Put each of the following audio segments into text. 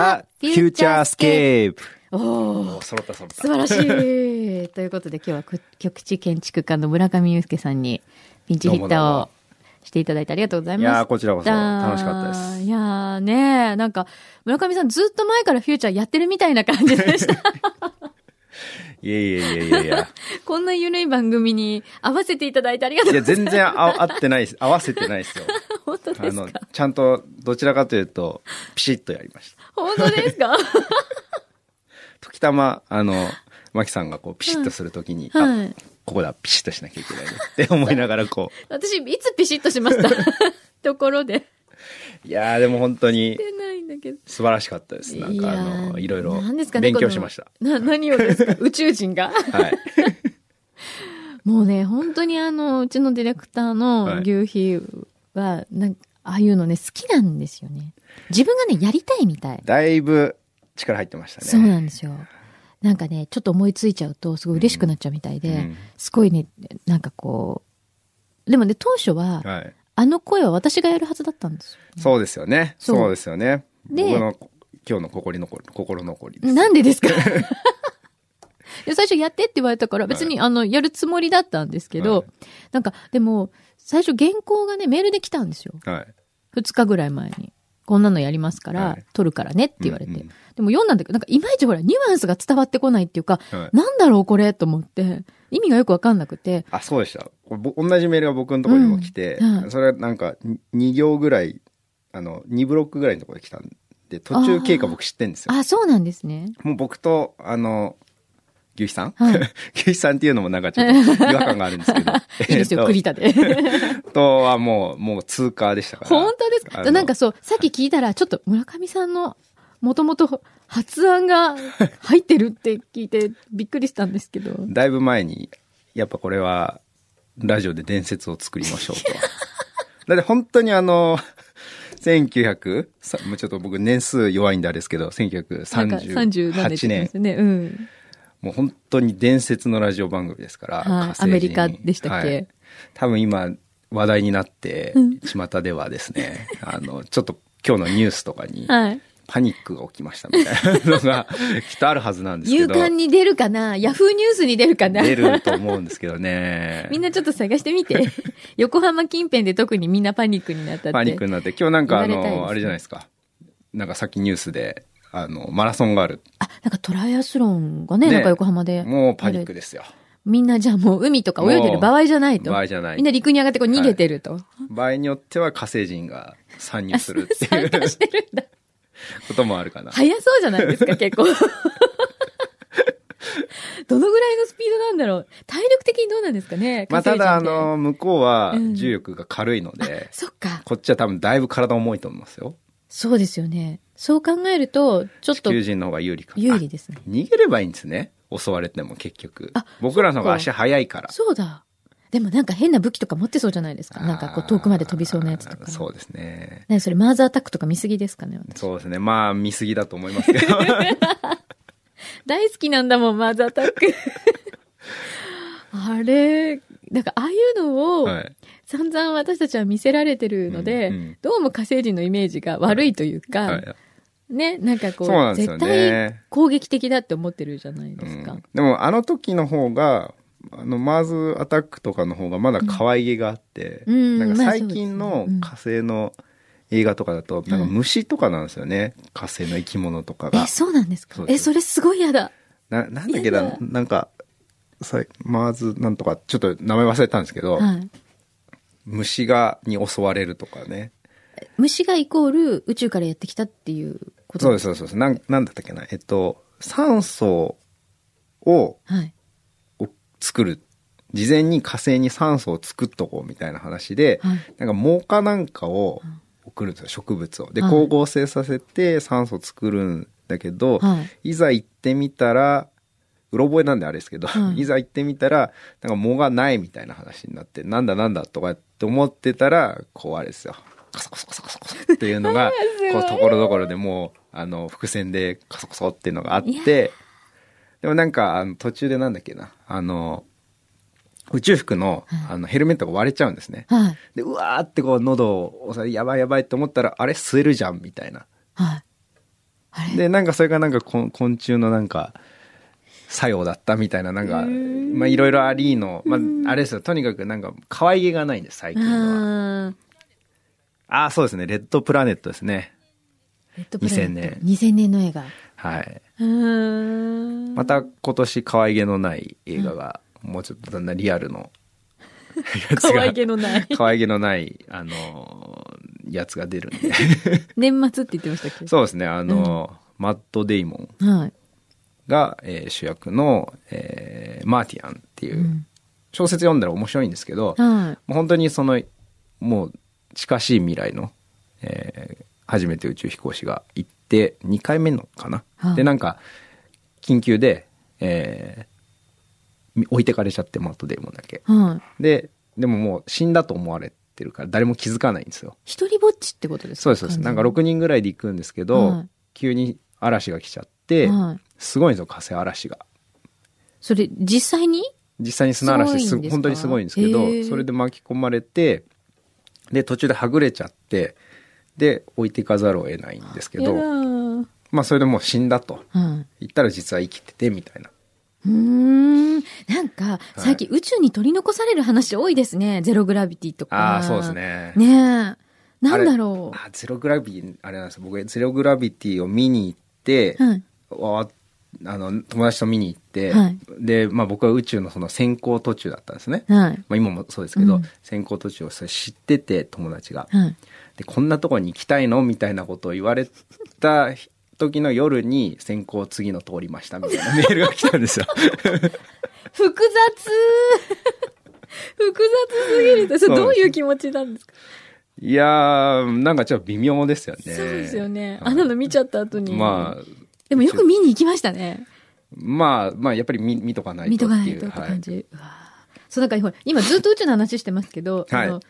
ザ・フューチャースケープ。おおー揃った揃った。素晴らしい。ということで今日はく局地建築家の村上祐介さんにピンチヒッターをしていただいてありがとうございます。いやーこちらこそ楽しかったですいやーねなんか村上さんずっと前からフューチャーやってるみたいな感じでした。いやいやいやいやいや。こんな緩い番組に合わせていただいてありがとういや、ございます。全然あ合ってないです。合わせてないですよ。本当あのですか、ちゃんと、どちらかというと、ピシッとやりました。本当ですか？時たま、あの、マキさんがこう、ピシッとするときに、あ、はい。ここだ、ピシッとしなきゃいけないねって思いながらこ私、いつピシッとしました？ところで。う。いやーでも本当に。素晴らしかったです。なんかあの、いろいろなんですかね勉強しました。このな、何をですか？宇宙人が？はい。もうね、本当にあの、うちのディレクターはのい牛皮は、なんか、ああいうのね、好きなんですよね。自分がね、やりたいみたい。だいぶ力入ってましたね。そうなんですよ。なんかね、ちょっと思いついちゃうと、すごい嬉しくなっちゃうみたいで、うんすごいね、なんかこう、でもね、当初は、はい。あの声は私がやるはずだったんですよ。そうですよね。そうですよね。で僕の今日の心残り、心残りです。なんでですか？で最初やってって言われたから、別に、あの、やるつもりだったんですけど、はいなんか、でも、最初原稿がね、メールで来たんですよ。はい。二日ぐらい前に。こんなのやりますから、はい撮るからねって言われて。うんうんでも読んだんだけど、なんかいまいちほら、ニュアンスが伝わってこないっていうか、はいなんだろうこれと思って、意味がよくわかんなくて、あ、そうでした。同じメールが僕のところにも来て、うんはいそれはなんか2行ぐらい、あの、2ブロックぐらいのところで来たんで、途中経過僕知ってんですよ。あ、そうなんですね。もう僕と、あの、牛肥さん、はい 牛肥さんっていうのもなんかちょっと違和感があるんですけど。いいですよ、えっと栗田で。とはもう、もう通過でしたから。本当ですか？なんかそう、さっき聞いたら、ちょっと村上さんの、もともと発案が入ってるって聞いてびっくりしたんですけど。だいぶ前に、やっぱこれは、ラジオで伝説を作りましょうと。だって本当にあの、1900? さもうちょっと僕年数弱いんであれですけど、なんか30何年1938って言ってま年す。よね。うん。もう本当に伝説のラジオ番組ですから。はアメリカでしたっけ？はい多分今話題になってうん、巷ではですね、あの、ちょっと今日のニュースとかに、はい。パニックが起きましたみたいなのが きっとあるはずなんですけど。勇敢に出るかな？ヤフーニュースに出るかな？出ると思うんですけどね。みんなちょっと探してみて。横浜近辺で特にみんなパニックになったって。パニックになって、今日なんかあの、ねあれじゃないですか。なんかさっきニュースで、あの、マラソンがある。あ、なんかトライアスロンがね、ねなんか横浜で。もうパニックですよ。みんなじゃあもう海とか泳いでる場合じゃないと。場合じゃないみんな陸に上がってこう逃げてると。場合によっては火星人が参入するってい参う加してるんだ。こともあるかな。早そうじゃないですか、結構。どのぐらいのスピードなんだろう。体力的にどうなんですかねまあただあ、の、向こうはうん重力が軽いので、そっか。こっちは多分だいぶ体重いと思いますよ。そうですよね。そう考えると、ちょっ地と球人の方が有利か有利ですね。あ逃げればいいんですね。襲われても結局あ。僕らの方が足速いから。そうだ。でもなんか変な武器とか持ってそうじゃないですか。なんかこう遠くまで飛びそうなやつとか。そうですね。ね、それマーズアタックとか見すぎですかね、私そうですね。まあ見過ぎだと思いますけど。大好きなんだもん、マーズアタック。あれ、なんかああいうのをはい。散々私たちは見せられてるので、うんうんどうも火星人のイメージが悪いというか、はいね、なんかこう、そうなんですよ絶ね対攻撃的だって思ってるじゃないですか。うんでもあの時の方が、あの、マーズアタックとかの方がまだ可愛げがあって、うんなんかまあ最近の火星の映画とかだと、なんか虫とかなんですよね。火星の生き物とかがえ、。そうなんですか？え、それすごい嫌だ。な、なんだっけだ、なんか、さマーズなんとか、ちょっと名前忘れたんですけど、はい。虫が、に襲われるとかね。虫がイコール宇宙からやってきたっていうことそうです、そうですそうです。なん、なんだったっけな？えっと、酸素をはい。を作る。事前に火星に酸素を作っとこうみたいな話で、はいなんか毛化なんかを送るんですよ、植物を。で、はい光合成させて酸素を作るんだけど、、はいざ行ってみたら、うろ覚えなんであれですけど、はい いざ行ってみたら、なんか藻がないみたいな話になって、なんだなんだとかって思ってたら、こうあれですよ。カソコソコソコソっていうのが、こう、ところどころでもう、あの、伏線でカソコソっていうのがあって、でもなんか、あの、途中でなんだっけな、あの、宇宙服の、あの、ヘルメットが割れちゃうんですね。はい。で、うわーってこう、喉を押さえ、やばいやばいって思ったら、あれ吸えるじゃん、みたいな。はい。で、なんかそれがなんか昆昆虫のなんか、作用だったみたいな、なんか、まあいろいろありの、まああれですよ、とにかくなんか可愛げがないんです、最近のは。あーああ、そうですね、レッドプラネットですね。レッドプラネット2000年2000年の映画。はい。また今年可愛げのない映画が、もうちょっとだんだんリアルの、やつが可愛げのない。可愛げのない、あのーやつが出るんで。年末って言ってましたっけ？そうですね、あのーマット・デイモンはい。が、えー主役の、えーマーティアンっていううん小説読んだら面白いんですけど、はい。もう本当にその、もう近しい未来の、えー初めて宇宙飛行士が行って、2回目のかな？はいで、なんか、緊急で、えーみ置いてかれちゃって、マットデーモンだけ。はい。で、でももう死んだと思われてるから、誰も気づかないんですよ。一人ぼっちってことですか？そうです、そうです。なんか6人ぐらいで行くんですけど、はい急に嵐が来ちゃって、はいすごいんですよ、火星嵐が。それ、実際に？実際に砂嵐すす本当にすごいんですけど、それで巻き込まれてで途中ではぐれちゃってで置いていかざるを得ないんですけどーまあそれでもう死んだとはい。言ったら実は生きててみたいなうーん。なんか、最近宇宙に取り残される話多いですね。ゼログラビティとか。ああそうです。ねねえ。なんだろあゼログラビティあれなんですよ僕ゼログラビティを見に行って、う。はい。わあの友達と見に行って、はいで、まあ、僕は宇宙のその先行途中だったんですね、はい。まあ、今もそうですけど、うん先行途中をそれ知ってて友達が、はい。で、こんなとこに行きたいの？みたいなことを言われた時の夜に先行次の通りましたみたいな メールが来たんですよ。複雑 複雑すぎる。それどういう気持ちなんですか？いやー、なんかちょっと微妙ですよね。そうですよね。はいあんなの見ちゃった後に。まあ、でもよく見に行きましたね。まあ、まあ、やっぱり見見とかない見とっていう。とかないとってはい。感じ。うわそう、なんか今ずっと宇宙の話してますけど、はいあの、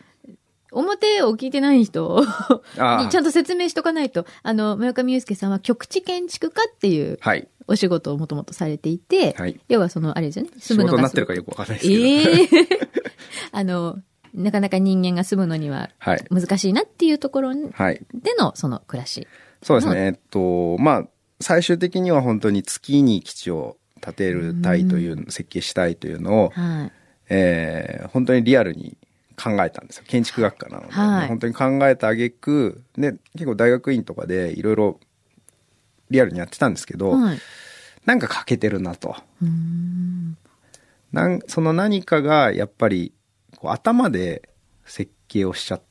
表を聞いてない人 あにちゃんと説明しとかないと、あの、村上祐介さんは局地建築家っていうはい。お仕事をもともとされていて、はい。要はその、あれですよね、仕事になってるかすよくわかんないですけど。ええ あの、なかなか人間が住むのにははい。難しいなっていうところではい。の、その暮らし。そうですね。えっと、まあ、最終的には本当に月に基地を建てるたいという、設計したいというのを、はい。えー本当にリアルに考えたんですよ。建築学科なので。はい本当に考えた挙句で、結構大学院とかでいろいろリアルにやってたんですけど、はい。なんか欠けてるなと。うーん。なんその何かがやっぱりこう頭で設計をしちゃ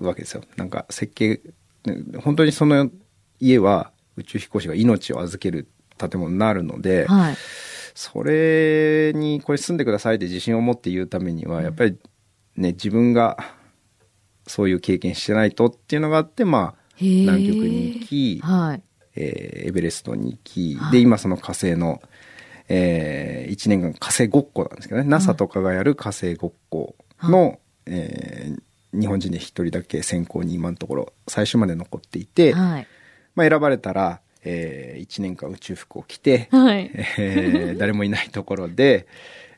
うわけですよ。なんか設計、ね本当にその家は宇宙飛行士が命を預ける建物になるので、はい。それにこれ住んでくださいって自信を持って言うためには、やっぱりね、自分がそういう経験してないとっていうのがあって、まあ、南極に行き、はい。えーエベレストに行き、はいで、今その火星の、え1年間火星ごっこなんですけどね、NASA とかがやる火星ごっこの、えー日本人で一人だけ選考に今のところ最終まで残っていて、はい。まあ、選ばれたら、え1年間宇宙服を着て、はい。えー誰もいないところで、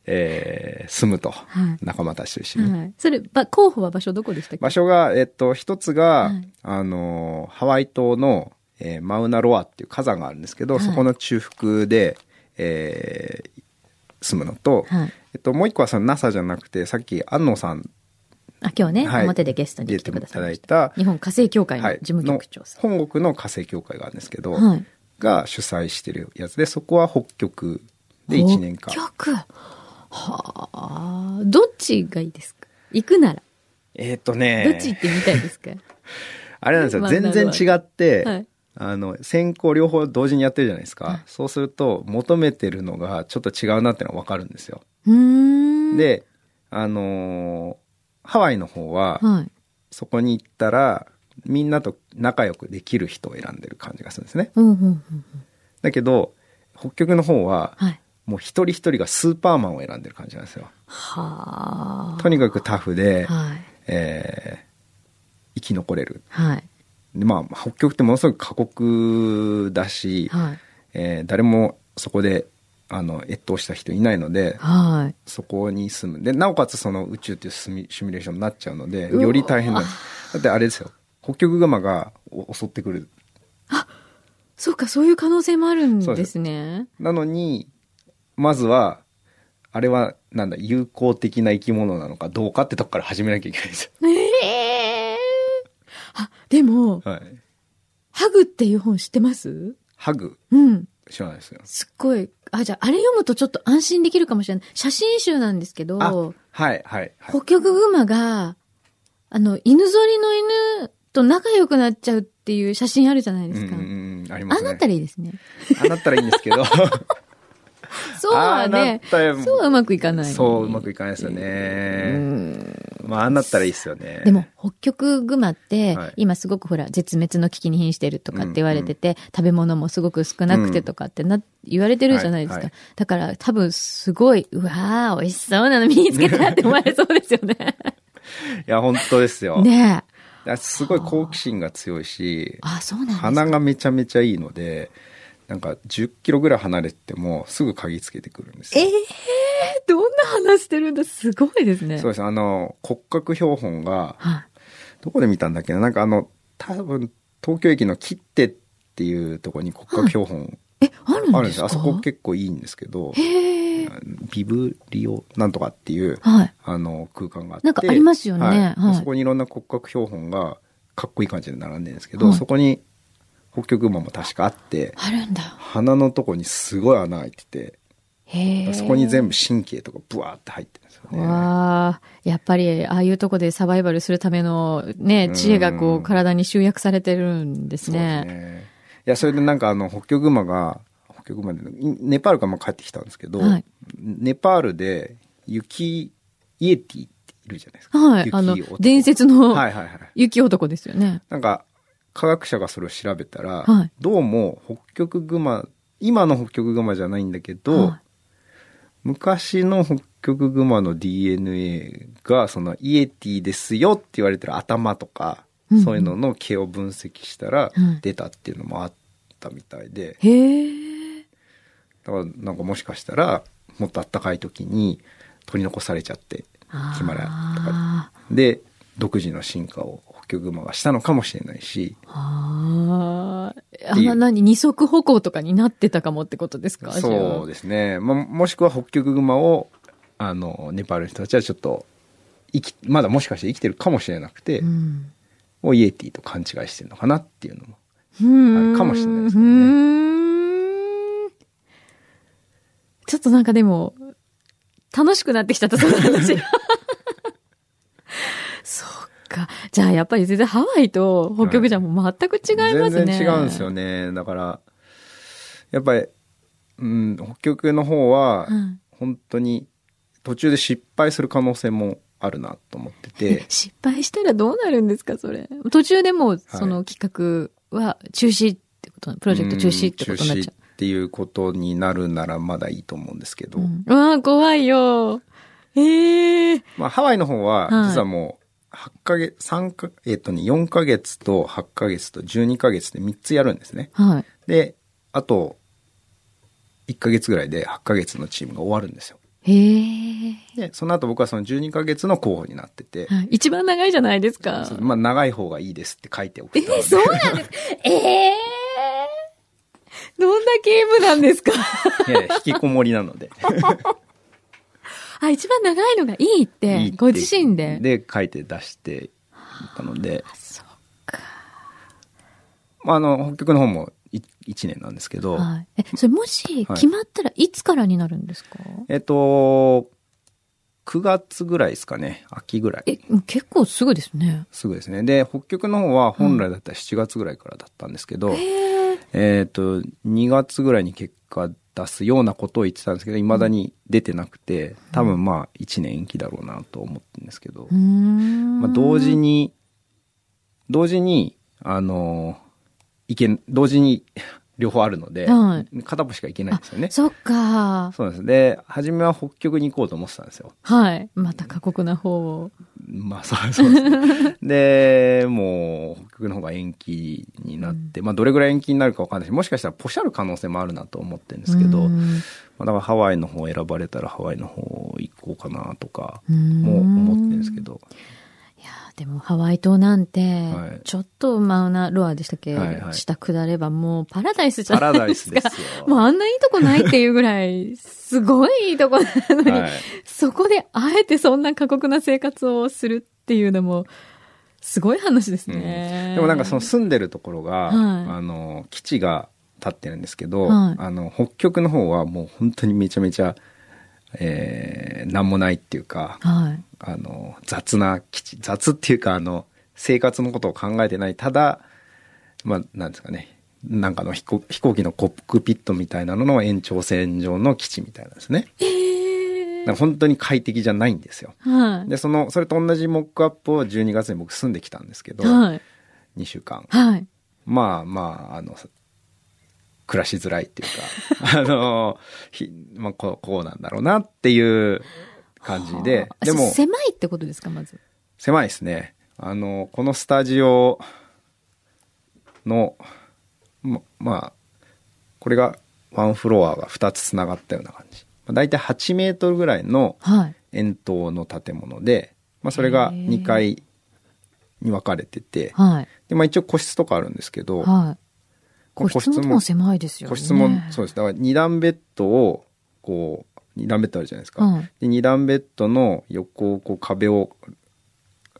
えー住むと、はい仲間たちと一緒に。はい。それ、ば候補は場所どこでしたっけ？場所が、えっと、一つが、はいあの、ハワイ島の、えーマウナロアっていう火山があるんですけど、はいそこの中腹で、えー住むのと、はい。えっと、もう一個はその NASA じゃなくて、さっき安野さんあ、今日ね、はい表でゲストに来てくださいた。日本火星協会のはい事務局長さん。の本国の火星協会があるんですけど、はい。が主催してるやつで、そこは北極で1年間。北極。はあ。どっちがいいですか？行くなら。えっとね、どっち行ってみたいですか？あれなんですよ。まあ全然違って、はいあの、先行両方同時にやってるじゃないですか。はいそうすると、求めてるのがちょっと違うなってのはわかるんですよ。うーん。、で、あのーハワイの方は、はい。そこに行ったら、みんなと仲良くできる人を選んでる感じがするんですね。うん、うん、うん。うんだけど、北極の方は、はい。もう一人一人がスーパーマンを選んでる感じなんですよ。はあ。とにかくタフで、はい。えー生き残れる。はい。でまあ、北極ってものすごく過酷だし、はい。えー誰もそこであの越冬した人いないのではい。そこに住むでなおかつその宇宙っていうシミシミュレーションになっちゃうのでより大変だだってあれですよ北極熊がお襲ってくるそうか、そういう可能性もあるんですね。なのに、まずは、あれは、なんだ、友好的な生き物なのかどうかってとこから始めなきゃいけないんですよ。ええあ、でも、はい。ハグっていう本知ってます？ハグ、うん。知らないですよ。すっごい。あ、じゃあ、あれ読むとちょっと安心できるかもしれない。写真集なんですけど、あ、はい、はい、はい。北極熊が、あの、犬ぞりの犬と仲良くなっちゃうっていう写真あるじゃないですか。うんうんうん、ありますね。あなったらいいですね。あなったらいいんですけど。そうはねそうはうまくいかない。そう、うまくいかないですようね。んまあ、ああなったらいいですよね。でも、北極熊って、はい今すごくほら、絶滅の危機に瀕してるとかって言われてて、食べ物もすごく少なくてとかってな、言われてるじゃないですか。はいはいだから、多分すごい、うわー、美味しそうなの身につけたって思われそうですよね。いや、本当ですよ。ねすごい好奇心が強いし、あ、そうなん。鼻がめちゃめちゃいいので、なんか10キロぐらい離れてもすぐ鍵つけてくるんですえよ。えー、どんな話してるんだ？すごいですね。そうです。あの、骨格標本が、はい。どこで見たんだっけな？なんかあの、多分、東京駅の切手っていうところに骨格標本え、あるんですか？あるんですよ。あそこ結構いいんですけど。ビブリオなんとかっていう、はい。あの、空間があって。なんかありますよねはいはいそこにいろんな骨格標本がかっこいい感じで並んでるんですけど、はいそこに北極馬も確かあって、あるんだ。鼻のとこにすごい穴開いてて。そこに全部神経とかブワーって入ってるんですよね。わあ、やっぱり、ああいうとこでサバイバルするためのね、知恵がこう体に集約されてるんですそうですね。ね。いや、それでなんかあの、北極馬が、北極馬で、ネパールからまあ帰ってきたんですけど、はいネパールで雪、イエティっているじゃないですか。はい。雪あの男、伝説のはいはいはい。雪男ですよね。なんか、科学者がそれを調べたら、はい。どうも北極熊、今の北極熊じゃないんだけど、はい。昔の北極熊の DNA が、そのイエティですよって言われてる頭とか、うんうん。そういうのの毛を分析したらうん出たっていうのもあったみたいで、へえ。だからなんかもしかしたら、もっと暖かい時に取り残されちゃって、ヒマラヤとかあで、独自の進化を北極熊がしたのかもしれないし、ーあー。あっていうんな何二足歩行とかになってたかもってことですか？そうですね。まあ、もしくは北極熊を、あの、ネパールの人たちはちょっと、生き、まだもしかして生きてるかもしれなくて、うん。をイエティと勘違いしてるのかなっていうのも。うんあるかもしれないですねちょっとなんかでも、楽しくなってきちゃった、その話。そ っか。じゃあやっぱり全然ハワイと北極じゃもう全く違いますね。全然違うんですよね。だから、やっぱり、うん、北極の方は、うん本当に途中で失敗する可能性もあるなと思ってて、失敗したらどうなるんですか、それ。途中でもう、その企画は中止ってこと、プロジェクト中止ってことになっちゃうん中止っていうことになるならまだいいと思うんですけど、う。うん、うわー怖いよ。ええまあ、ハワイの方は、はい実はもう、8ヶ月、三か、えっ、とね、4ヶ月と8ヶ月と12ヶ月で3つやるんですね。はい。で、あと、1ヶ月ぐらいで8ヶ月のチームが終わるんですよ。へえ、で、その後僕はその12ヶ月の候補になってて、はい一番長いじゃないですか。まあ、長い方がいいですって書いておくえー、そうなんですええどんなゲームなんですか？いやいや引きこもりなので。あ、一番長いのがいいって、いいってご自身で。で、書いて出していたので、そっまあ、あの、北極の方も1年なんですけど、はい。え、それもしはい決まったらいつからになるんですか、えっと、9月ぐらいですかね。秋ぐらい。え、結構すぐですね。すぐですね。で、北極の方は本来だったら7月ぐらいからだったんですけど、へえ。えっと、2月ぐらいに結果出すようなことを言ってたんですけど、未だに出てなくて、多分まあ1年延期だろうなと思ってるんですけど。まあ同時に、同時に、あの、いけん、同時に両方あるので、は片っぽしか行けないんですよね。そっか。そうです。で、初めは北極に行こうと思ってたんですよ。はい。また過酷な方を。まあ、そうそうですね。で、もう、北極の方が延期になって、まあ、どれぐらい延期になるかわかんないし、もしかしたらポシャる可能性もあるなと思ってるんですけど、まうんあ、だからハワイの方選ばれたらハワイの方行こうかなとか、うんも思ってるんですけど、いやーでもハワイ島なんてはい、ちょっとマウナロアでしたっけ、はいはい下下ればもうパラダイスじゃないですか。スですよ。もうあんないいとこないっていうぐらい、すごいいいとこなのに、はい。そこであえてそんな過酷な生活をするっていうのも、すごい話ですね。でもなんかその住んでるところが、はいあの、基地が立ってるんですけど、はいあの、北極の方はもう本当にめちゃめちゃ、えー、なんもないっていうか、はい。あの、雑な基地、雑っていうか、あの、生活のことを考えてない、ただ、まあ、なんですかね、なんかの飛行飛行機のコックピットみたいなのの延長線上の基地みたいなんですね。えだから本当に快適じゃないんですよ。はい。で、その、それと同じモックアップを12月に僕住んできたんですけど、はい。2週間。はい。まあまあ、あの、暮らしづらいっていうか、あの、ひまあこう、こうなんだろうなっていう感じでは、あでも、狭いってことですか、まず。狭いですね。あの、このスタジオの、ま、まあ、これがワンフロアが2つつながったような感じ。まあ、大体8メートルぐらいのはい。円筒の建物で、まあ、それが2階に分かれてて、はい。で、まあ一応個室とかあるんですけど、はい。個個室も狭いですよね。個室もそうです。だから二段ベッドを、こう、二段ベッドあるじゃないですか。はいで、二段ベッドの横をこう壁を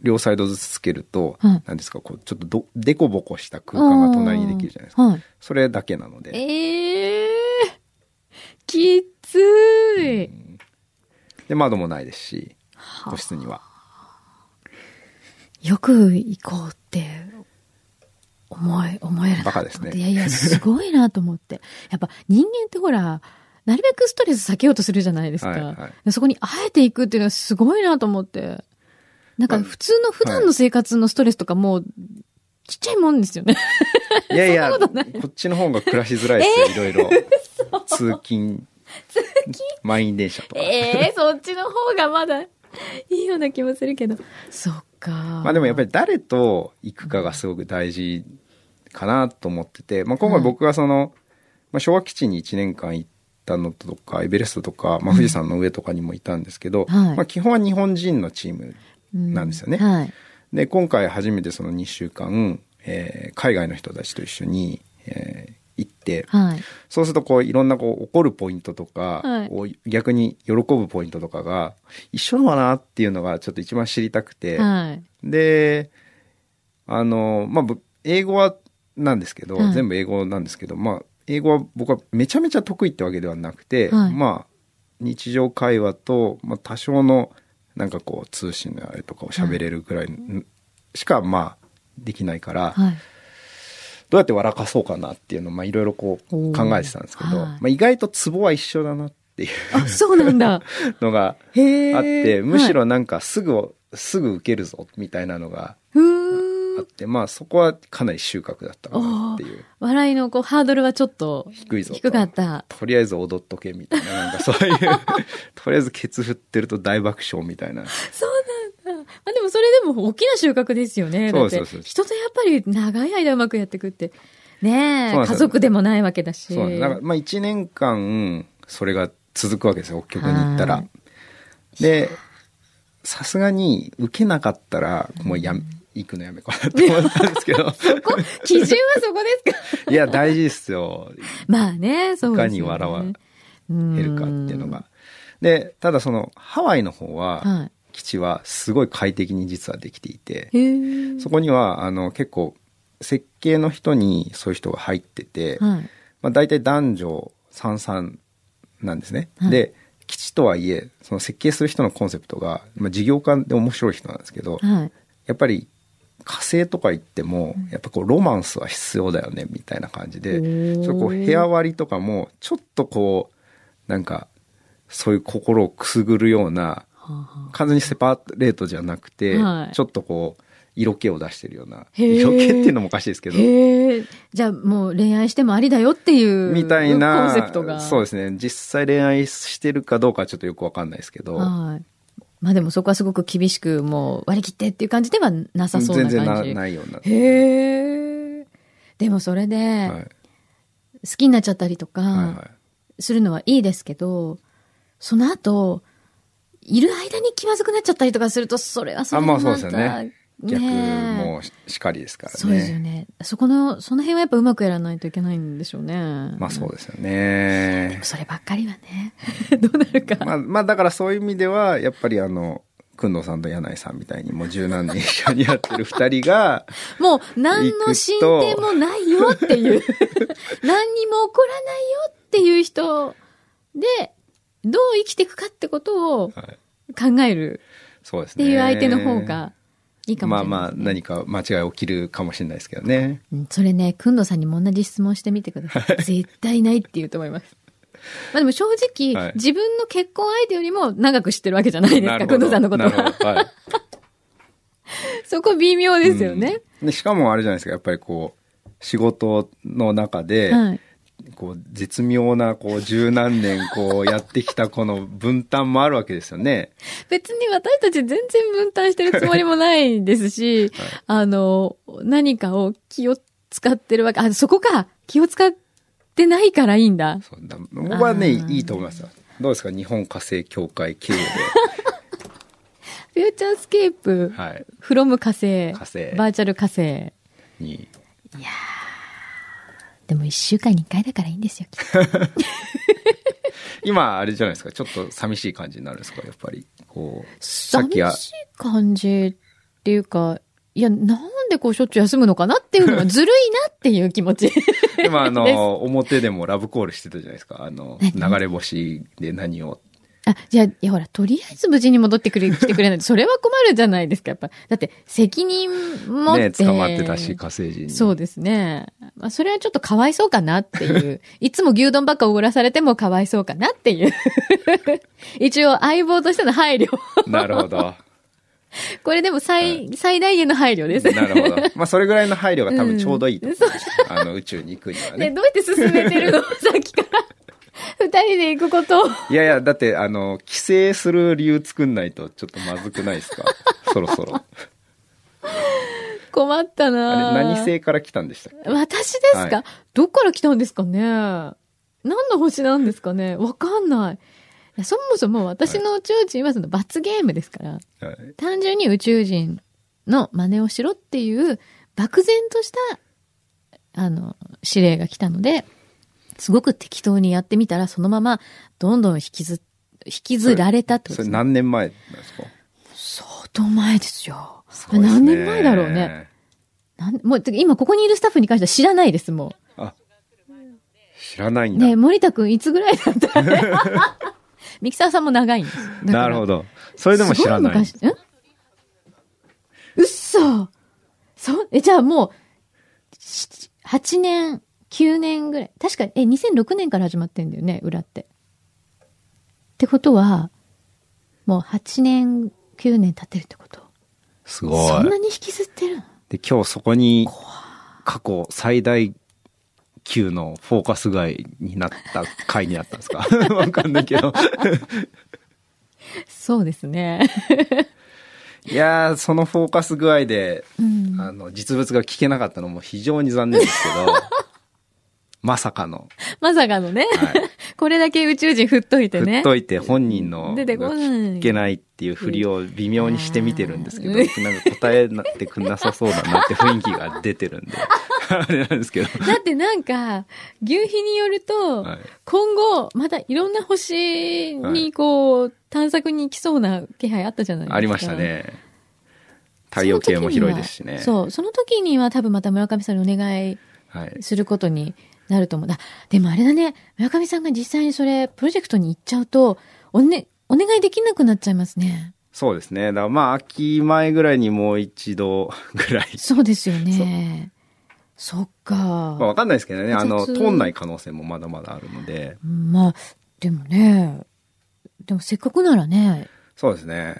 両サイドずつつけると、はいなんですか、こう、ちょっとど、でこぼこした空間が隣にできるじゃないですか。はい。それだけなので。ええー、きつい。で、窓もないですし、個室には。よく行こうって、思え、思えるなバカですねいやいや、すごいなと思って。やっぱ人間ってほら、なるべくストレス避けようとするじゃないですか。はいはいでそこにあえて行くっていうのはすごいなと思って。なんか普通の普段の生活のストレスとかもう、ちっちゃいもんですよね。いやいや、ここっちの方が暮らしづらいですよ、いろいろ。通勤。満員電車とか。ええそっちの方がまだいいような気もするけど。そっか。まあでもやっぱり誰と行くかがすごく大事かなと思ってて、まあ今回僕がその、まあ昭和基地に1年間行ったのとか、エベレストとか、まあ富士山の上とかにもいたんですけど、はいまあ基本は日本人のチームなんですよね。うんはい。で、今回初めてその2週間、えー海外の人たちと一緒に、えーはい。そうするとこういろんなこう怒るポイントとか、はい逆に喜ぶポイントとかが一緒なのかなっていうのがちょっと一番知りたくて、はい。で、あの、まあ、ぶ英語はなんですけど、はい全部英語なんですけど、まあ、英語は僕はめちゃめちゃ得意ってわけではなくて、はいまあ、日常会話と、まあ、多少のなんかこう通信のあれとかを喋れるぐらいしか、まあ、できないから、はい。どうやって笑かそうかなっていうのを、まあ、いろいろこう考えてたんですけど、はいまあ、意外とツボは一緒だなっていうあ、そうなんだ。のが。あって、むしはい、ろなんかすぐ、すぐ受けるぞみたいなのが。あって、まあそこはかなり収穫だったかなっていう。笑いのこう、ハードルはちょっと低いぞと。低かった。とりあえず踊っとけみたいな、なんかそういう、とりあえずケツ振ってると大爆笑みたいな。そうなん あでもそれでも大きな収穫ですよね。そうそうそう人とやっぱり長い間うまくやっていくって。ねえ、家族でもないわけだし。そう。だからまあ一年間、それが続くわけですよ、北極に行ったらはい。で、さすがに受けなかったら、もうやめ、行くのやめかなと思ったんですけど。こ？基準はそこですか？いや、大事ですよ。まあね、そうですよね。いかに笑わ減減るかっていうのが。。で、ただその、ハワイの方は、は基地はすごい快適に実はできていて。そこには、あの、結構、設計の人にそういう人が入ってて、はい。まあ、大体男女三々なんですね。はいで、基地とはいえ、その設計する人のコンセプトが、まあ、事業家で面白い人なんですけど、はい。やっぱり火星とか行っても、やっぱこうロマンスは必要だよね、みたいな感じで、そこう部屋割りとかも、ちょっとこう、なんか、そういう心をくすぐるような、完全にセパレートじゃなくて、はいちょっとこう、色気を出してるような、色気っていうのもおかしいですけあど。じゃあもう恋愛してもありだよっていう。みたいな、コンセプトが。そうですね。実際恋愛してるかどうかはちょっとよくわかんないですけど、はい。まあでもそこはすごく厳しくもう割り切ってっていう感じではなさそうな全感じ。然なないような。へえ。でもそれで、はい。好きになっちゃったりとか、はいはい。するのはいいですけど、その後、いる間に気まずくなっちゃったりとかすると、それはそあ、れまあそうですよね。逆もししかりですからね。そうですよね。そこの、その辺はやっぱうまくやらないといけないんでしょうね。まあそうですよね。そればっかりはね。どうなるか。まあ、まあだからそういう意味では、やっぱりあの、くんどうさんと柳井さんみたいにもう十何年一緒にやってる二人が、もう、何の進展もないよっていう、何にも起こらないよっていう人で、どう生きていくかってことをはい、考える。っていう相手の方がいいかもしれないです、ね。まあまあ何か間違い起きるかもしれないですけどね。うんそれね、くんどさんにも同じ質問してみてください。絶対ないって言うと思います。まあでも正直、はい自分の結婚相手よりも長く知ってるわけじゃないですか、くんどさんのことは。そこ微妙ですよね。うんでしかもあれじゃないですか、やっぱりこう、仕事の中で、はい。こう、絶妙な、こう、十何年、こう、やってきたこの分担もあるわけですよね。別に私たち全然分担してるつもりもないですし、あの、何かを気を使ってるわけ、あ、そこか、気を使ってないからいいんだ。そうだ僕はね、いいと思いますよ。どうですか？日本火星協会経由フューチャースケープ、で、はい、フロム火星、火星バーチャル火星。に。でも一週間に一回だからいいんですよ。今、あれじゃないですか、ちょっと寂しい感じになるんですかやっぱり。こう、さっ寂しい感じっていうか、いや、なんでこうしょっちゅう休むのかなっていうのが ずるいなっていう気持ち。でもあの、表でもラブコールしてたじゃないですか。あの、何？流れ星で何を。あ、じゃあ、いやほら、とりあえず無事に戻ってくれ、来てくれないと、それは困るじゃないですか、やっぱ。だって、責任持って。ね、捕まってたし、火星人に。そうですね。まあ、それはちょっとかわいそうかなっていう。いつも牛丼ばっかおごらされてもかわいそうかなっていう。一応、相棒としての配慮。なるほど。これでも最、最大限の配慮です。なるほど。まあ、それぐらいの配慮が多分ちょうどいいと思います。あの、宇宙に行くにはね、ね。どうやって進めてるの？さっきから。二人で行くことを。いやいや、だって、あの、帰省する理由作んないとちょっとまずくないですか？そろそろ。困ったなあれ、何星から来たんでしたっけ？私ですか、はい。どっから来たんですかね？何の星なんですかね？わかんない。そもそも私の宇宙人はその罰ゲームですから、はい。単純に宇宙人の真似をしろっていう漠然とした、あの、指令が来たので、すごく適当にやってみたら、そのままどんどん引きず、引きずられたってことですね。それ何年前なんですか？相当前ですよ。すごいです何年前だろうね。。なんもう、今ここにいるスタッフに関しては知らないです、もあ、知らないんう。だ。ねえ森田くんいつぐらいだった？ミキサーさんも長いんです。なるほど。それでも知らない。すご昔んうっそそう、え、じゃあもう、し8年、9年ぐらい。確か、え、2006年から始まってんだよね、裏って。ってことは、もう8年、9年経ってるってことすごそんないに引きずってるの？で、今日そこに、過去最大級のフォーカス外になった回になったんですか？わかんないけど。そうですね。いやー、そのフォーカス具合で、うんあの、実物が聞けなかったのも非常に残念ですけど、まさかの、まさかのね、はい これだけ宇宙人振っといてね。振っといて本人の出てこない聞けないっていうふりを微妙にしてみてるんですけど、うんなんか答えなってくんなさそうだなって雰囲気が出てるんで、あれなんですけど。だってなんか、牛皮によると、はい今後、またいろんな星にこう、探索に行きそうな気配あったじゃないですか。ありました。ね。太陽系も広いですしね。そう、その時には多分また村上さんにお願いはい。することになると思う。あ、でもあれだね、村上さんが実際にそれ、プロジェクトに行っちゃうと、おね、お願いできなくなっちゃいますね。そうですね。だからまあ、秋前ぐらいにもう一度 ぐらい。そうですよね。そっか。まあ、わかんないですけどね。あの、通んない可能性もまだまだあるので。まあ、でもね、でもせっかくならね、そうですね。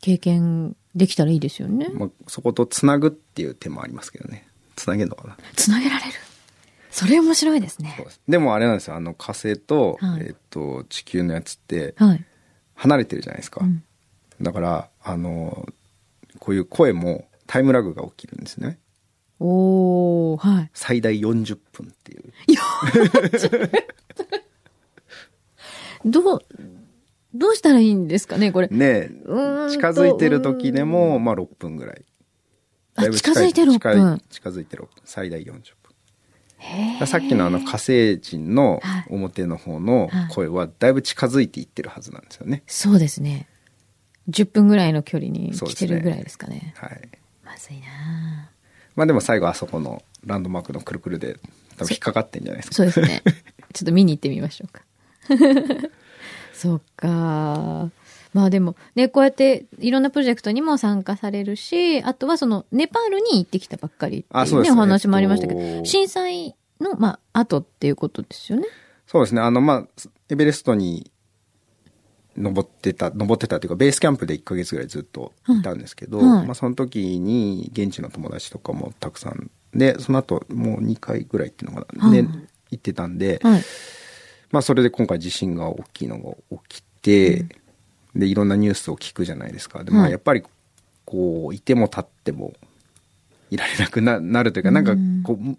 経験できたらいいですよね。まあ、そことつなぐっていう手もありますけどね。つなげるのかな。つなげられる？それ面白いですね。でもあれなんですよ。あの、火星と、はいえっと、地球のやつって、はい。離れてるじゃないですか。うんだから、あの、こういう声もタイムラグが起きるんですね。おー、はい。最大40分っていう。どう、どうしたらいいんですかね、これ。ね近づいてる時でも、まあ6分ぐらい。近づいて6近い分近づいて6分。最大40分。さっきのあの火星人のはい表の方のはい声はだいぶ近づいていってるはずなんですよね。そうですね。10分ぐらいの距離に来てるぐらいですかね。はい。まずいなまあでも最後あそこのランドマークのくるくるで多分引っかかってんじゃないですか。そうですね。ちょっと見に行ってみましょうか。そうか。まあでも、ね、こうやっていろんなプロジェクトにも参加されるし、あとはそのネパールに行ってきたばっかりっていうね、あそうですお話もありましたけど、えっと震災の、まあ、後っていうことですよね。そうですね。あの、まあ、エベレストに登ってた、登ってたというか、ベースキャンプで1ヶ月ぐらいずっといたんですけど、はいまあ、その時に現地の友達とかもたくさんで、その後もう2回ぐらいっていうのかな、はいで、行ってたんで、はい。まあ、それで今回地震が大きいのが起きて、で、いろんなニュースを聞くじゃないですか。で、まあ、はいやっぱり、こう、いても立ってもいられなくな なるというか、なんかうん、こう、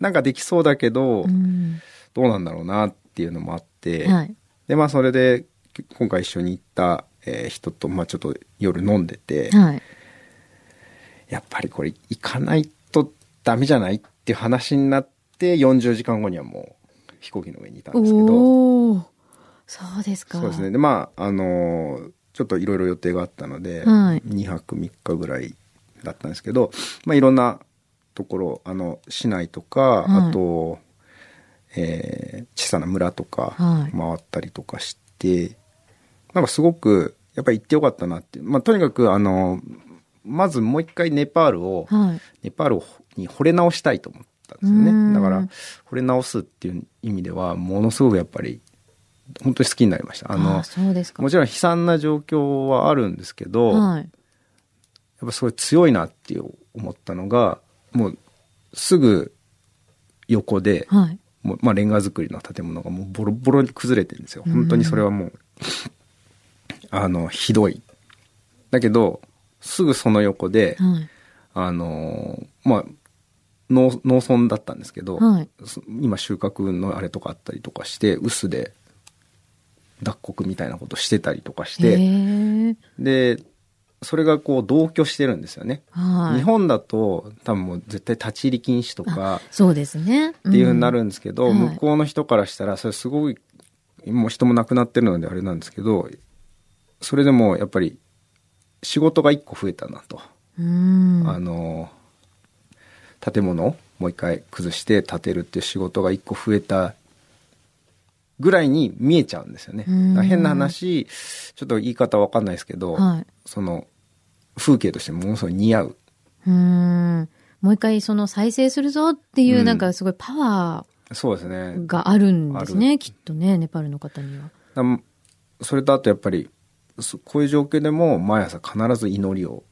なんかできそうだけど、うん。どうなんだろうなっていうのもあって、はい。で、まあ、それで、今回一緒に行った、えー人と、まあ、ちょっと夜飲んでて、はい。やっぱりこれ行かないとダメじゃないっていう話になって、40時間後にはもう飛行機の上にいたんですけど、そうですか。そうですね。で、まあ、あのーちょっといろいろ予定があったので、はい2泊3日ぐらいだったんですけど、まあ、いろんなところ、あの、市内とか、はいあと、えー小さな村とかはい回ったりとかして、なんかすごく、やっぱり行ってよかったなって。まあ、とにかく、あの、まずもう一回ネパールを、はい。ネパールに惚れ直したいと思ったんですよね。だから、惚れ直すっていう意味では、ものすごくやっぱり、本当に好きになりました。あの。もちろん悲惨な状況はあるんですけど、やっはい。ぱすごい強いなって思ったのが、もうすぐ横で、はい。もうまあ、レンガ造りの建物がもうボロボロに崩れてるんですよ。本当にそれはもう、あの、ひどい。だけど、すぐその横で、はい。あのーまあ、農農村だったんですけど、今収穫のあれとかあったりとかして、臼で脱穀みたいなことしてたりとかしへて、え。で、それがこう同居してるんですよね。はい。日本だと多分もう絶対立ち入り禁止とかそうですね。っっていうふうになるんですけど、うんはい向こうの人からしたらそれすごい、もう人も亡くなってるのであれなんですけど、それでもやっぱり仕事が一個増えたなと。うん。あの建物をもう一回崩して建てるっていう仕事が一個増えたぐらいに見えちゃうんですよね。変な話ちょっと言い方わかんないですけど、はい。その風景としてものすごい似合う。うん。もう一回その再生するぞっていううんなんかすごいパワそうですねー。があるんですあね。きっとね、ネパールの方には。だそれとあとやっぱりそこういう状況でも毎朝必ず祈りを、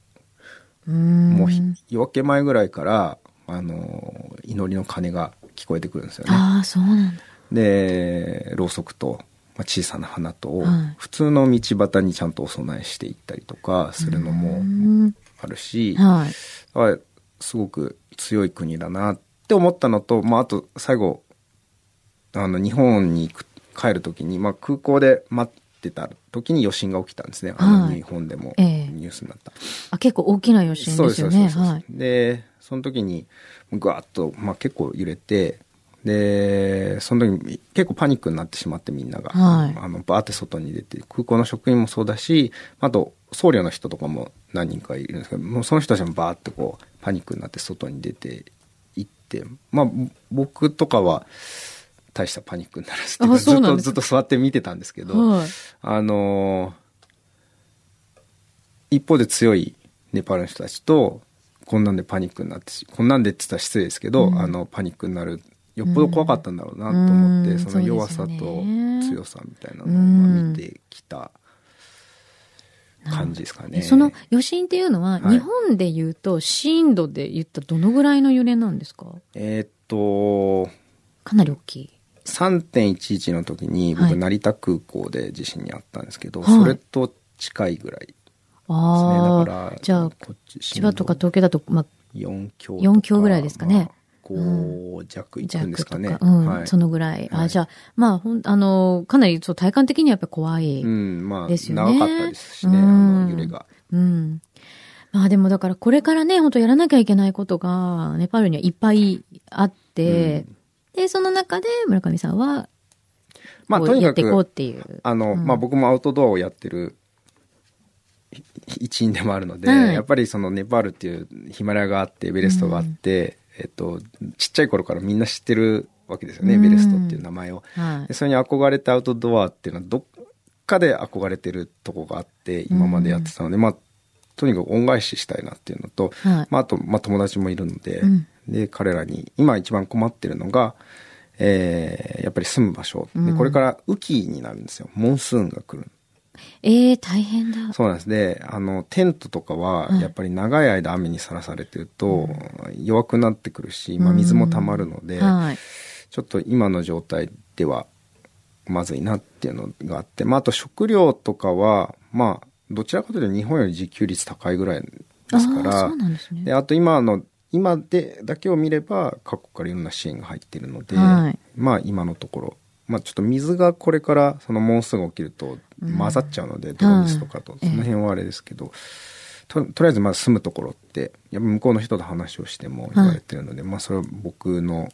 うん。もうひ夜明け前ぐらいからあの祈りの鐘が聞こえてくるんですよね。ああ、そうなんだ。でろうそくと、まあ、小さな花と普通の道端にちゃんとお供えしていったりとかするのうもん。あるし、はい。すごく強い国だなって思ったのと、まあ、あと最後あの日本に行く帰る時に、まあ、空港で待ってた時に余震が起きたんですね、あのはい日本でもええ。ニュースになった。あ、結構大きな余震ですよね。でその時にぐわっと、まあ、結構揺れてでその時に結構パニックになってしまってみんなが、はい。あのバーって外に出て空港の職員もそうだしあと僧侶の人とかも何人かいるんですけどもうその人たちもバーってこうパニックになって外に出て行ってまあ僕とかは大したパニックにならずってずっとずっと座って見てたんですけど、はい。あのー一方で強いネパールの人たちと、こんなんでパニックになってし、こんなんでって言ったら失礼ですけど、うん。あの、パニックになる、よっぽど怖かったんだろうなと思って、うんその弱さと強さみたいなのをまあ見てきた感じですかね。えその余震っていうのは、はい日本で言うと、震度で言ったらどのぐらいの揺れなんですか？えーっと、かなり大きい。3.11の時に僕、はい成田空港で地震にあったんですけど、はいそれと近いぐらいですね。ああ、だから、じゃあ、千葉とか東京だと、まあ、4強とか4強ぐらいですかね。5弱いくんですかね。うん、はい。そのぐらい。あ、はいじゃあ、まあ、ほん、あの、かなり、そう、体感的にはやっぱ怖い。ううん。ん、まあ、ですよね長かったですしね、あうんの、揺れが。まあでもだからこれからね、本当やらなきゃいけないことが、ネパールにはいっぱいあって、で、その中で村上さんは、まあ、ことうにかやっていこうっく、ていう。あの、うんまあ僕もアウトドアをやってるひ一員でもあるので、はいやっぱりそのネパールっていうヒマラヤがあって、エベレストがあって、えっと、ちっちゃい頃からみんな知ってるわけですよね、うん。エベレストっていう名前を。はい。で。それに憧れてアウトドアっていうのはどっかで憧れてるとこがあって今までやってたので、まあとにかく恩返ししたいなっていうのと、はい。まあ、あと、まあ、友達もいるので、うん。で彼らに今一番困ってるのが、えーやっぱり住む場所、でうん。これから雨季になるんですよ。モンスーンが来るええ大変だ。そうなんですであのテントとかははいやっぱり長い間雨にさらされてると弱くなってくるし、まあ、水も溜まるので、はい。ちょっと今の状態ではまずいなっていうのがあって、まあ、あと食料とかは、まあ、どちらかというと日本より自給率高いぐらいですかああ、らそう、なんですね。であと今の、今でだけを見れば各国からいろんな支援が入っているので、はいまあ今のところ、まあちょっと水がこれからそのモンスーンが起きるとうん。混ざっちゃうので、泥水とかと、はい。その辺はあれですけど、ととりあえずまあ住むところって、やっぱ向こうの人と話をしても言われてるので、まあそれは僕の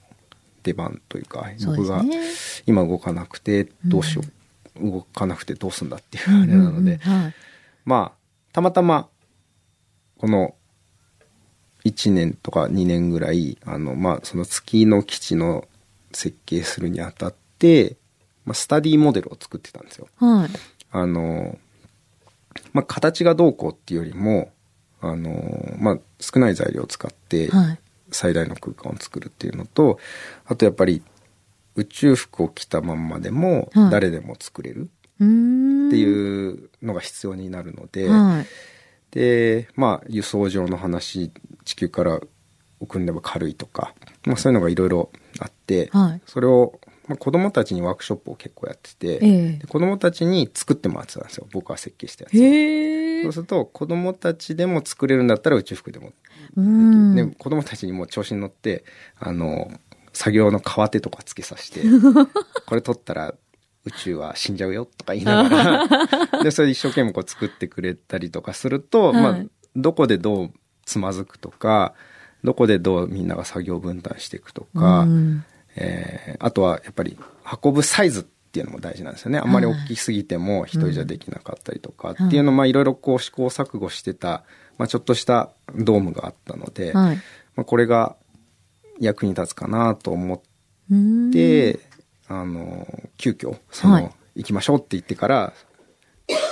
出番というか、僕が。今動かなくてどうしよう、動かなくてどうすんだっていうあれなので。まあたまたまこの1年とか2年ぐらいあのまあその月の基地の設計するにあたって、まあ、スタディモデルを作ってたんですよ。はい。あのまあ形がどうこうっていうよりもあのまあ少ない材料を使ってはい。最大の空間を作るっていうのとあとやっぱり宇宙服を着たまんまでもはい誰でも作れる。っていうのが必要になるので、はい。で、まあ、輸送上の話、地球から送んでも軽いとか、まあそういうのがいろいろあって、はい。それを、まあ、子供たちにワークショップを結構やってて、ええで子供たちに作ってもらってたんですよ。僕は設計したやつえ。そうすると、子供たちでも作れるんだったら宇宙服でもできる。子供たちにも調子に乗って、あの、作業の革手とかつけさせて、これ取ったら宇宙は死んじゃうよとか言いながら、で、それで一生懸命こう作ってくれたりとかすると、はいまあ、どこでどうつまずくとか、どこでどうみんなが作業分担していくとか、うんえーあとはやっぱり運ぶサイズっていうのも大事なんですよね。あんまり大きすぎても一人じゃできなかったりとかっていうのを、まあいろいろこう試行錯誤してた、まあちょっとしたドームがあったので、はい。まあこれが役に立つかなと思っうん、て、あの、急遽、その、はい行きましょうって言ってから、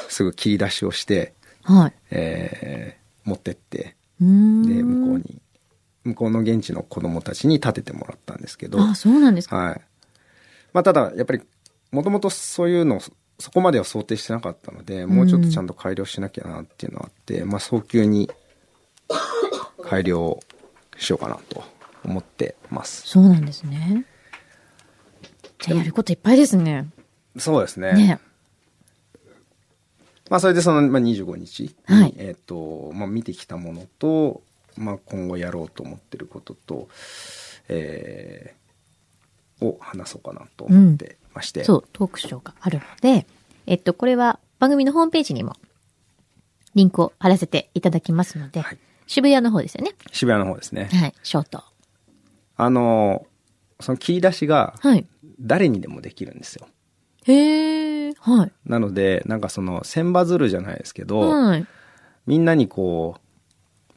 すぐ切り出しをして、はい。えー持ってって。で、向こうに、向こうの現地の子供たちに建ててもらったんですけど、あ、そうなんですか？はい。まあ、ただ、やっぱり、もともとそういうのを、そこまでは想定してなかったので、もうちょっとちゃんと改良しなきゃなっていうのがあって、まあ、早急に改良しようかなと思ってます。そうなんですね。じゃあやることいっぱいですね。そうですね。ね。まあ、それでその、まあ、25日に、はいえっ、と、まあ、見てきたものと、まあ、今後やろうと思ってることと、えーを話そうかなと思ってまして。そう、トークショーがあるので、えっと、これは番組のホームページにもリンクを貼らせていただきますので、はい渋谷の方ですよね？渋谷の方ですね。はい、ショート。あの、その切り出しがはい。誰にでもできるんですよ。へえ、はい。なので、なんかその、千羽鶴じゃないですけど、はい。みんなにこう、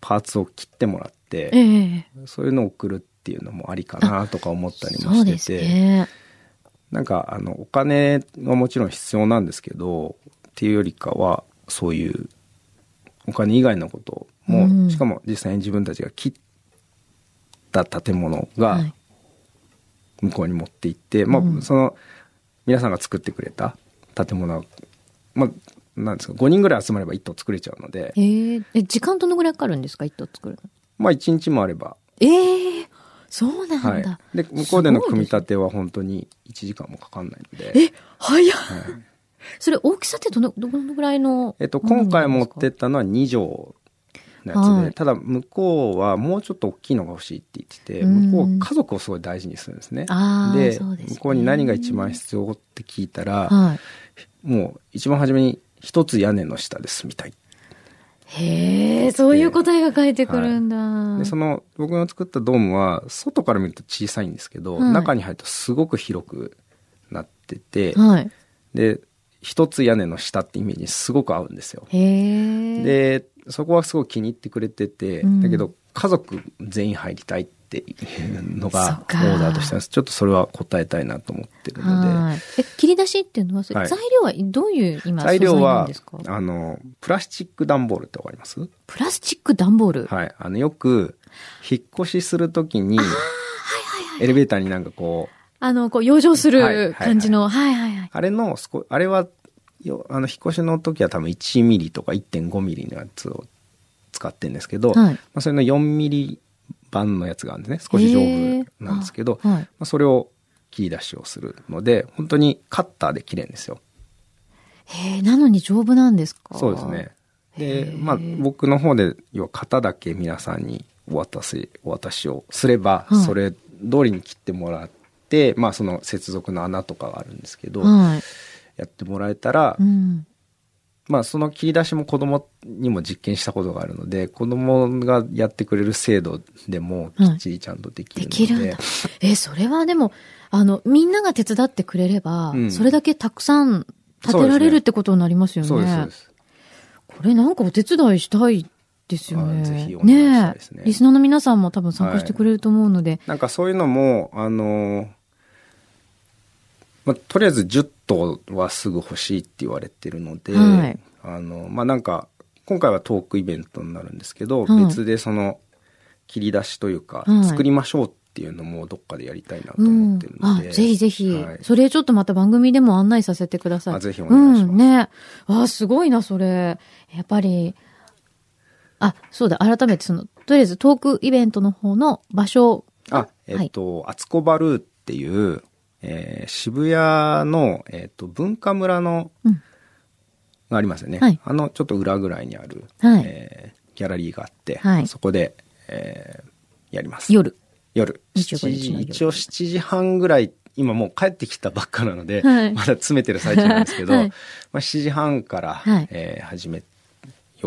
パーツを切ってもらって、ええそういうのを送るっていうのもありかなとか思ったりもしてて、ね。なんかあの、お金はもちろん必要なんですけど、っていうよりかは、そういう、お金以外のことも、うんしかも実際に自分たちが切った建物がはい。向こうに持って行って、まうんあ、その、皆さんが作ってくれた建物は、まあ、なんですか、5人ぐらい集まれば1棟作れちゃうので、へえ、え、時間どのぐらいかかるんですか一棟作るの？まあ1日もあれば、ええそうなんだ。はい。で、向こうでの組み立ては本当に1時間もかかんないので、え、早っはいそれ大きさってどの、どのぐらいのえっと、今回持ってったのは2畳のやつで、はいただ向こうはもうちょっと大きいのが欲しいって言ってて、うん向こうは家族をすごい大事にするんですね。でね向こうに何が一番必要って聞いたら、はい。もう一番初めに一つ屋根の下で住みたい。へえ、そういう答えが返ってくるんだ。で、その僕の作ったドームは外から見ると小さいんですけど、はい中に入るとすごく広くなってて、はい。で、一つ屋根の下ってイメージにすごく合うんですよ。で、そこはすごい気に入ってくれてて、うんだけど家族全員入りたいっていうのそがオーダーとしてます。ちょっとそれは答えたいなと思ってるので、はい。え、切り出しっていうのは、はい材料はどういう今、材料素材なんはですか、あの、プラスチック段ボールってわかります？プラスチック段ボール？はい。あの、よく、引っ越しするときに、エレベーターになんかこう、あの、こう、養生する感じの、はいはいはい。あれの、すこあれは、よあの、引っ越しの時は多分1ミリとか1.5ミリのやつを使ってるんですけど、はいまあ、それの4ミリ版のやつがあるんですね。少し丈夫なんですけど、はいまあ、それを切り出しをするので、本当にカッターで切れるんですよ。へえ、なのに丈夫なんですか？そうですね。で、まあ、僕の方で、要は型だけ皆さんにお渡し、お渡しをすれば、はいそれ通りに切ってもらって、まあ、その接続の穴とかがあるんですけど、はい。やってもらえたら、うん。まあその切り出しも子供にも実験したことがあるので、子供がやってくれる精度でもきっちりちゃんとできでるので、きるんだ。え、それはでも、あの、みんなが手伝ってくれれば、うんそれだけたくさん立てられるってことになりますよね。そうです、そうです。これなんかお手伝いしたいですよね。あぜひお願いしたいですねえリスナーの皆さんも多分参加してくれると思うので。なんかそういうのも、あの、まあ、とりあえず10頭はすぐ欲しいって言われてるので、はいあの、まあ、なんか、今回はトークイベントになるんですけど、はい別でその、切り出しというか、はい作りましょうっていうのもどっかでやりたいなとうん思ってる。のあ、で。ぜひぜひ、はいそれちょっとまた番組でも案内させてください。あぜひお願いしますうん、ね。あ、すごいな、それ。やっぱり、あ、そうだ、改めてその、とりあえずトークイベントの方の場所あ、えっ、と、アツコバルーっていう、えー渋谷の、えっ、と、文化村の、うん。がありますよね。はい。あの、ちょっと裏ぐらいにある、はい。えーギャラリーがあって、はい。そこで、えーやります。夜。夜。25 7時、日の夜。一応7時半ぐらい、今もう帰ってきたばっかなので、はい。まだ詰めてる最中なんですけど、はい。まあ7時半から、はい。えー始めよ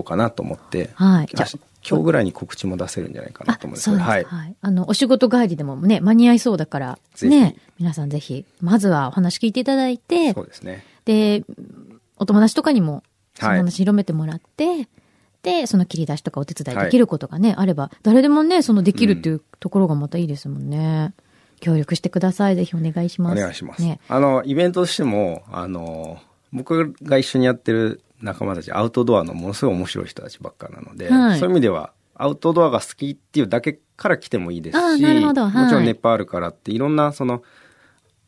うかなと思って、はい。あ今日ぐらいに告知も出せるんじゃないかなあと思うん、ですそうです。けど、ははいい。。あの、お仕事帰りでもね、間に合いそうだから、ね、皆さんぜひ、まずはお話聞いていただいてそ、うですね。で、お友達とかにも、そのはい話広めてもらって、で、その切り出しとかお手伝いできることがね、あれば、誰でもね、そのできるっていうところがまたいいですもんね。協力してください。ぜひお願いします。お願いします。ね。あの、イベントとしても、あの、僕が一緒にやってる仲間たち、アウトドアのものすごい面白い人たちばっかなので、はいそういう意味では、アウトドアが好きっていうだけから来てもいいですし、はいもちろんネパールからっていろんな、その、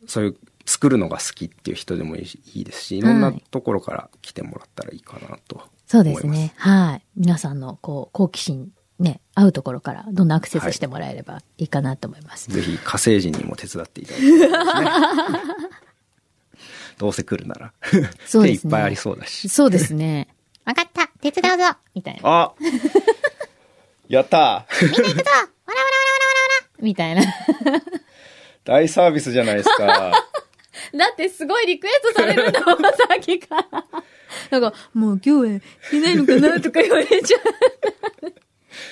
そういう作るのが好きっていう人でもいいですし、いろんなはいところから来てもらったらいいかなと思います。そうですね。はい。皆さんの、こう、好奇心、ね、会うところから、どんどんアクセスしてもらえればいいかなと思います。ぜひ火星人にも手伝っていただきたいですね。どうせ来るなら。そうですね手いっぱいありそうだし。そうですね。わかった手伝うぞみたいな。あやったーみたいな。大サービスじゃないですか。だってすごいリクエストされるんだもん、さっきから。なんか、もう今日はいないのかなとか言われちゃう。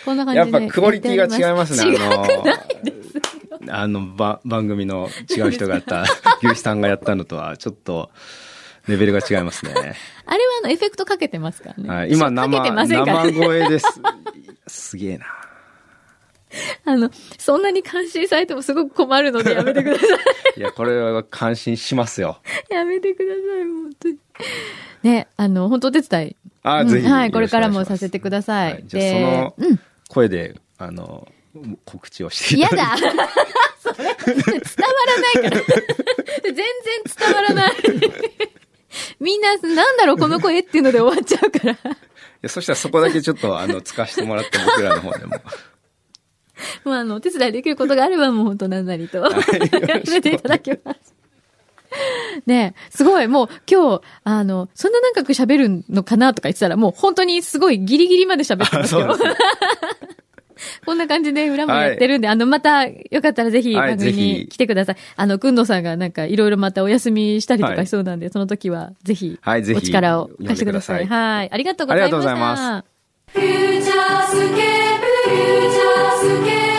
こんな感じで。やっぱクオリティが違いますね。違くないです。あの、ば、番組の違う人がやった、牛肥さんがやったのとは、ちょっと、レベルが違いますね。あれはあの、エフェクトかけてますからね。はい、今かけて生、ませんから、生声です。すげえな。あの、そんなに感心されてもすごく困るのでやめてください。いや、これは感心しますよ。やめてください、本当に。ね、あの、本当お手伝い。あ、うんぜひ。はい、これからもさせてください。はいじゃあ、そのうん。声で、あの、告知をしてい嫌ただいて。だ それ、伝わらないから。全然伝わらない。みんな、なんだろう、この声っていうので終わっちゃうから。いやそしたらそこだけちょっと、あの、使わせてもらって、僕らの方でも。もうあの、お手伝いできることがあればもう本当なんなりと、やらせていただきます。ねすごい、もう今日、あの、そんな長く喋るのかなとか言ってたら、もう本当にすごいギリギリまで喋ってますよあそう こんな感じで裏もやってるんで、あの、また、よかったらぜひはい番組に来てください。あの、くんどさんがなんかいろいろまたお休みしたりとかしそうなんで、その時はぜひ、はいぜひお力を貸してください。はい。ありがとうございました。ありがとうございます Futurescape Futurescape